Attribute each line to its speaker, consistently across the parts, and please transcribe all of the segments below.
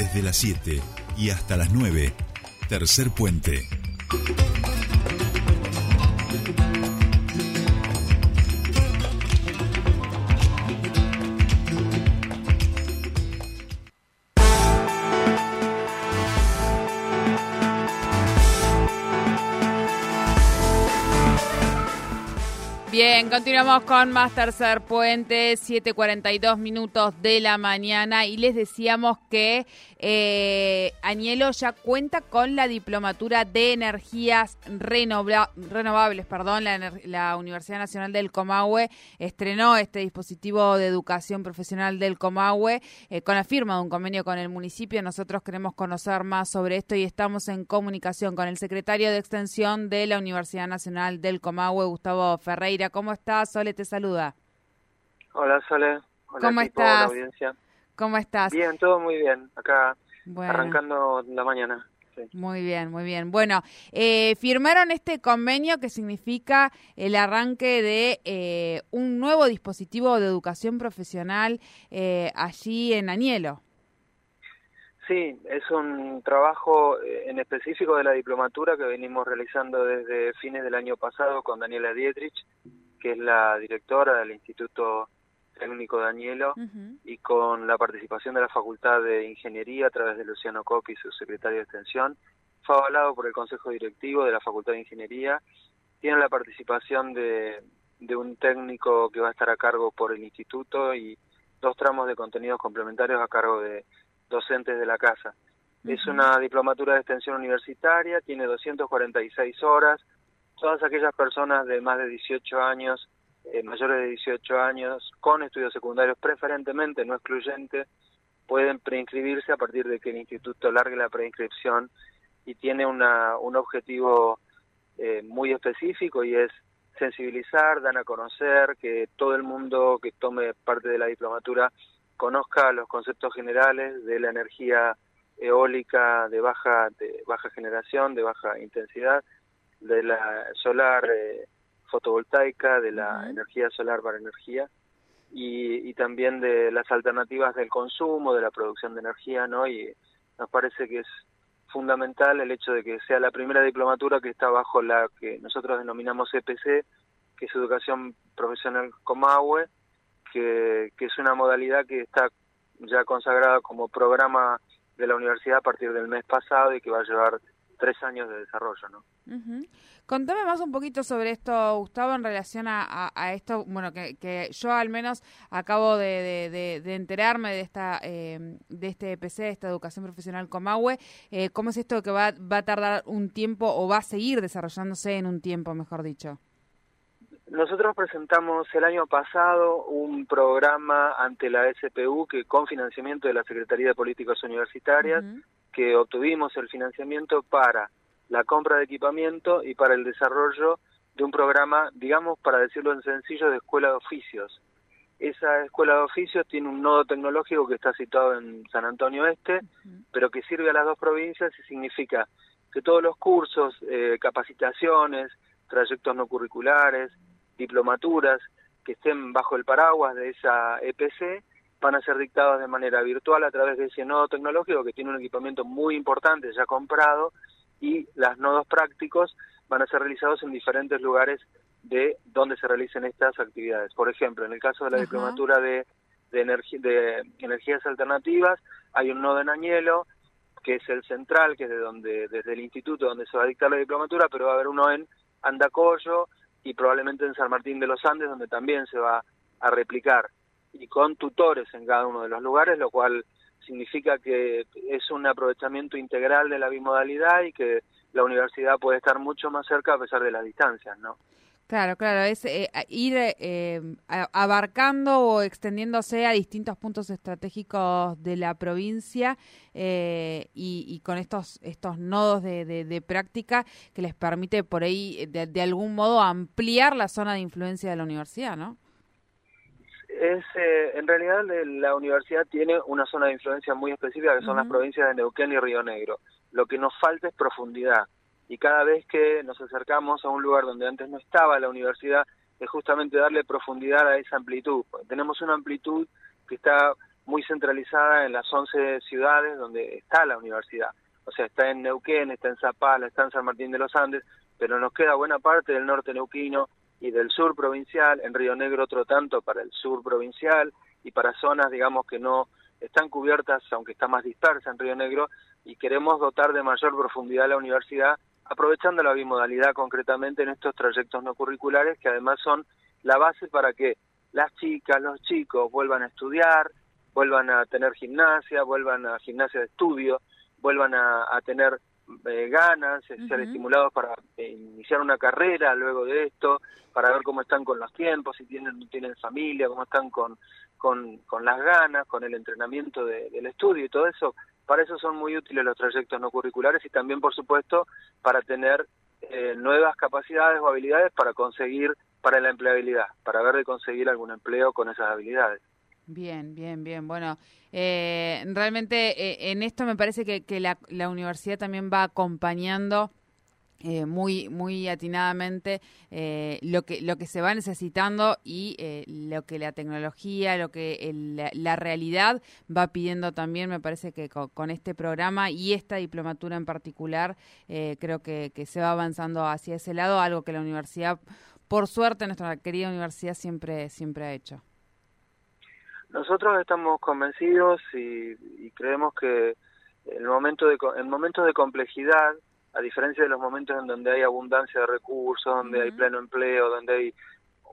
Speaker 1: Desde las 7 y hasta las 9, tercer puente.
Speaker 2: Bien, continuamos con más tercer puente, 7.42 minutos de la mañana y les decíamos que eh, Añelo ya cuenta con la diplomatura de energías renovables. Perdón, la, Universidad Nacional del Comahue estrenó este dispositivo de educación profesional del Comahue eh, con la firma de un convenio con el municipio. Nosotros queremos conocer más sobre esto y estamos en comunicación con el secretario de Extensión de la Universidad Nacional del Comahue, Gustavo Ferreira. ¿Cómo estás? Sole te saluda.
Speaker 3: Hola, Sole.
Speaker 2: Hola, ¿Cómo estás? audiencia. ¿Cómo estás?
Speaker 3: Bien, todo muy bien. Acá arrancando la mañana.
Speaker 2: Muy bien, muy bien. Bueno, eh, firmaron este convenio que significa el arranque de eh, un nuevo dispositivo de educación profesional eh, allí en Anielo.
Speaker 3: Sí, es un trabajo en específico de la diplomatura que venimos realizando desde fines del año pasado con Daniela Dietrich que es la directora del Instituto Técnico Danielo, y con la participación de la Facultad de Ingeniería a través de Luciano Coqui, su secretario de Extensión, fue avalado por el Consejo Directivo de la Facultad de Ingeniería, tiene la participación de, de un técnico que va a estar a cargo por el instituto y dos tramos de contenidos complementarios a cargo de docentes de la casa. Es una diplomatura de extensión universitaria, tiene 246 horas, todas aquellas personas de más de 18 años, eh, mayores de 18 años, con estudios secundarios preferentemente, no excluyente, pueden preinscribirse a partir de que el instituto largue la preinscripción y tiene una, un objetivo eh, muy específico y es sensibilizar, dar a conocer, que todo el mundo que tome parte de la diplomatura conozca los conceptos generales de la energía eólica de baja de baja generación, de baja intensidad, de la solar eh, fotovoltaica, de la energía solar para energía y, y, también de las alternativas del consumo, de la producción de energía, ¿no? Y nos parece que es fundamental el hecho de que sea la primera diplomatura que está bajo la que nosotros denominamos EPC, que es Educación Profesional Comahue, que, que es una modalidad que está ya consagrada como programa de la universidad a partir del mes pasado y que va a llevar tres años de desarrollo, ¿no?
Speaker 2: Contame más un poquito sobre esto, Gustavo, en relación a, esto, bueno, que, yo al menos acabo de, enterarme de esta eh, de este EPC, de esta educación profesional Comahue. Eh, ¿Cómo es esto que va, va a tardar un tiempo o va a seguir desarrollándose en un tiempo, mejor dicho?
Speaker 3: Nosotros presentamos el año pasado un programa ante la SPU que con financiamiento de la Secretaría de Políticas Universitarias que obtuvimos el financiamiento para la compra de equipamiento y para el desarrollo de un programa, digamos, para decirlo en sencillo, de escuela de oficios. Esa escuela de oficios tiene un nodo tecnológico que está situado en San Antonio Este, pero que sirve a las dos provincias y significa que todos los cursos, eh, capacitaciones, trayectos no curriculares, diplomaturas que estén bajo el paraguas de esa EPC van a ser dictados de manera virtual a través de ese nodo tecnológico que tiene un equipamiento muy importante ya comprado y los nodos prácticos van a ser realizados en diferentes lugares de donde se realicen estas actividades. Por ejemplo, en el caso de la diplomatura de, de, de energías alternativas, hay un nodo en Añelo, que es el central, que es de donde, desde el instituto donde se va a dictar la diplomatura, pero va a haber uno en Andacollo y probablemente en San Martín de los Andes, donde también se va a replicar y con tutores en cada uno de los lugares, lo cual significa que es un aprovechamiento integral de la bimodalidad y que la universidad puede estar mucho más cerca a pesar de las distancias, ¿no?
Speaker 2: Claro, claro, es eh, ir eh, abarcando o extendiéndose a distintos puntos estratégicos de la provincia eh, y, con estos estos nodos de, práctica que les permite por ahí de, de algún modo ampliar la zona de influencia de la universidad, ¿no?
Speaker 3: Es eh, en realidad la universidad tiene una zona de influencia muy específica que son las provincias de Neuquén y Río Negro. Lo que nos falta es profundidad y cada vez que nos acercamos a un lugar donde antes no estaba la universidad es justamente darle profundidad a esa amplitud. Tenemos una amplitud que está muy centralizada en las 11 ciudades donde está la universidad. O sea, está en Neuquén, está en Zapala, está en San Martín de los Andes, pero nos queda buena parte del norte neuquino y del sur provincial, en Río Negro otro tanto para el sur provincial y para zonas, digamos, que no están cubiertas, aunque está más dispersa en Río Negro, y queremos dotar de mayor profundidad a la universidad, aprovechando la bimodalidad concretamente en estos trayectos no curriculares, que además son la base para que las chicas, los chicos vuelvan a estudiar, vuelvan a tener gimnasia, vuelvan a gimnasia de estudio, vuelvan a, tener eh, ganas, ser estimulados para eh, iniciar una carrera luego de esto, para ver cómo están con los tiempos, si tienen tienen familia, cómo están con, con, con las ganas, con el entrenamiento del estudio y todo eso. Para eso son muy útiles los trayectos no curriculares y también, por supuesto, para tener eh, nuevas capacidades o habilidades para conseguir, para la empleabilidad, para ver de conseguir algún empleo con esas habilidades.
Speaker 2: Bien, bien, bien. Bueno, eh, realmente eh, en esto me parece que, que la, la, universidad también va acompañando eh, muy muy atinadamente eh, lo que lo que se va necesitando y eh, lo que la tecnología lo que la, realidad va pidiendo también me parece que con, este programa y esta diplomatura en particular creo que, que, se va avanzando hacia ese lado algo que la universidad por suerte nuestra querida universidad siempre siempre ha hecho
Speaker 3: nosotros estamos convencidos y, y creemos que en momento de en momentos de complejidad a diferencia de los momentos en donde hay abundancia de recursos, donde hay pleno empleo, donde hay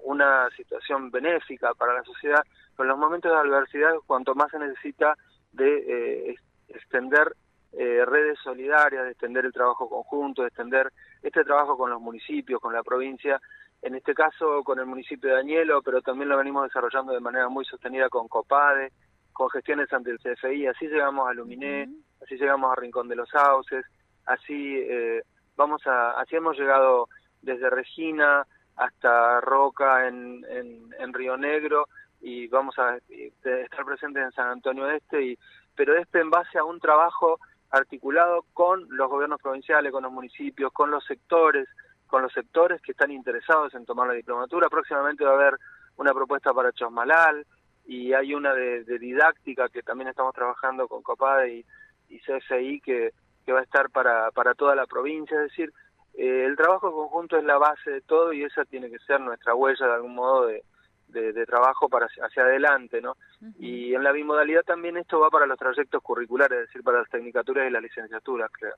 Speaker 3: una situación benéfica para la sociedad, pero en los momentos de adversidad, cuanto más se necesita de eh, extender eh, redes solidarias, de extender el trabajo conjunto, de extender este trabajo con los municipios, con la provincia, en este caso con el municipio de Añelo, pero también lo venimos desarrollando de manera muy sostenida con COPADE, con gestiones ante el CFI, así llegamos a Luminé, así llegamos a Rincón de los Sauces, así eh, vamos a así hemos llegado desde Regina hasta Roca en, en, Río Negro y vamos a estar presentes en San Antonio Este y pero este en base a un trabajo articulado con los gobiernos provinciales, con los municipios, con los sectores, con los sectores que están interesados en tomar la diplomatura. Próximamente va a haber una propuesta para Chosmalal y hay una de, didáctica que también estamos trabajando con COPADE y, y CFI que, que va a estar para, para toda la provincia, es decir, eh, el trabajo conjunto es la base de todo y esa tiene que ser nuestra huella de algún modo de, de, trabajo para hacia, adelante, ¿no? Y en la bimodalidad también esto va para los trayectos curriculares, es decir, para las tecnicaturas y las licenciaturas, creo.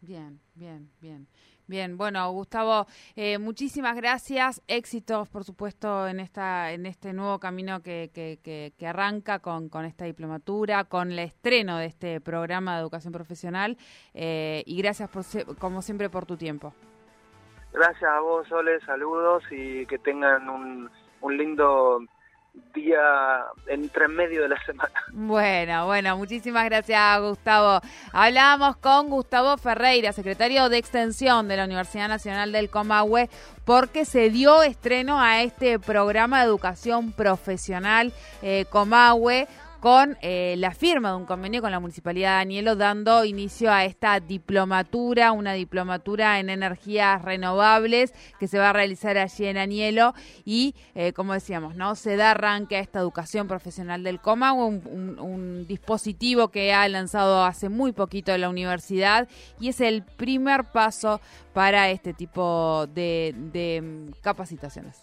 Speaker 2: Bien, bien, bien. Bien, bueno, Gustavo, eh, muchísimas gracias. Éxitos, por supuesto, en esta en este nuevo camino que, que, que, arranca con, con, esta diplomatura, con el estreno de este programa de educación profesional. Eh, y gracias, por, como siempre, por tu tiempo.
Speaker 3: Gracias a vos, Sole. Saludos y que tengan un, un lindo día entre medio de la semana.
Speaker 2: Bueno, bueno, muchísimas gracias Gustavo. Hablábamos con Gustavo Ferreira, secretario de Extensión de la Universidad Nacional del Comahue, porque se dio estreno a este programa de educación profesional eh, Comahue con eh, la firma de un convenio con la Municipalidad de Anielo, dando inicio a esta diplomatura, una diplomatura en energías renovables que se va a realizar allí en Anielo y, eh, como decíamos, no se da arranque a esta educación profesional del coma, un, dispositivo que ha lanzado hace muy poquito la universidad y es el primer paso para este tipo de, de mm, capacitaciones.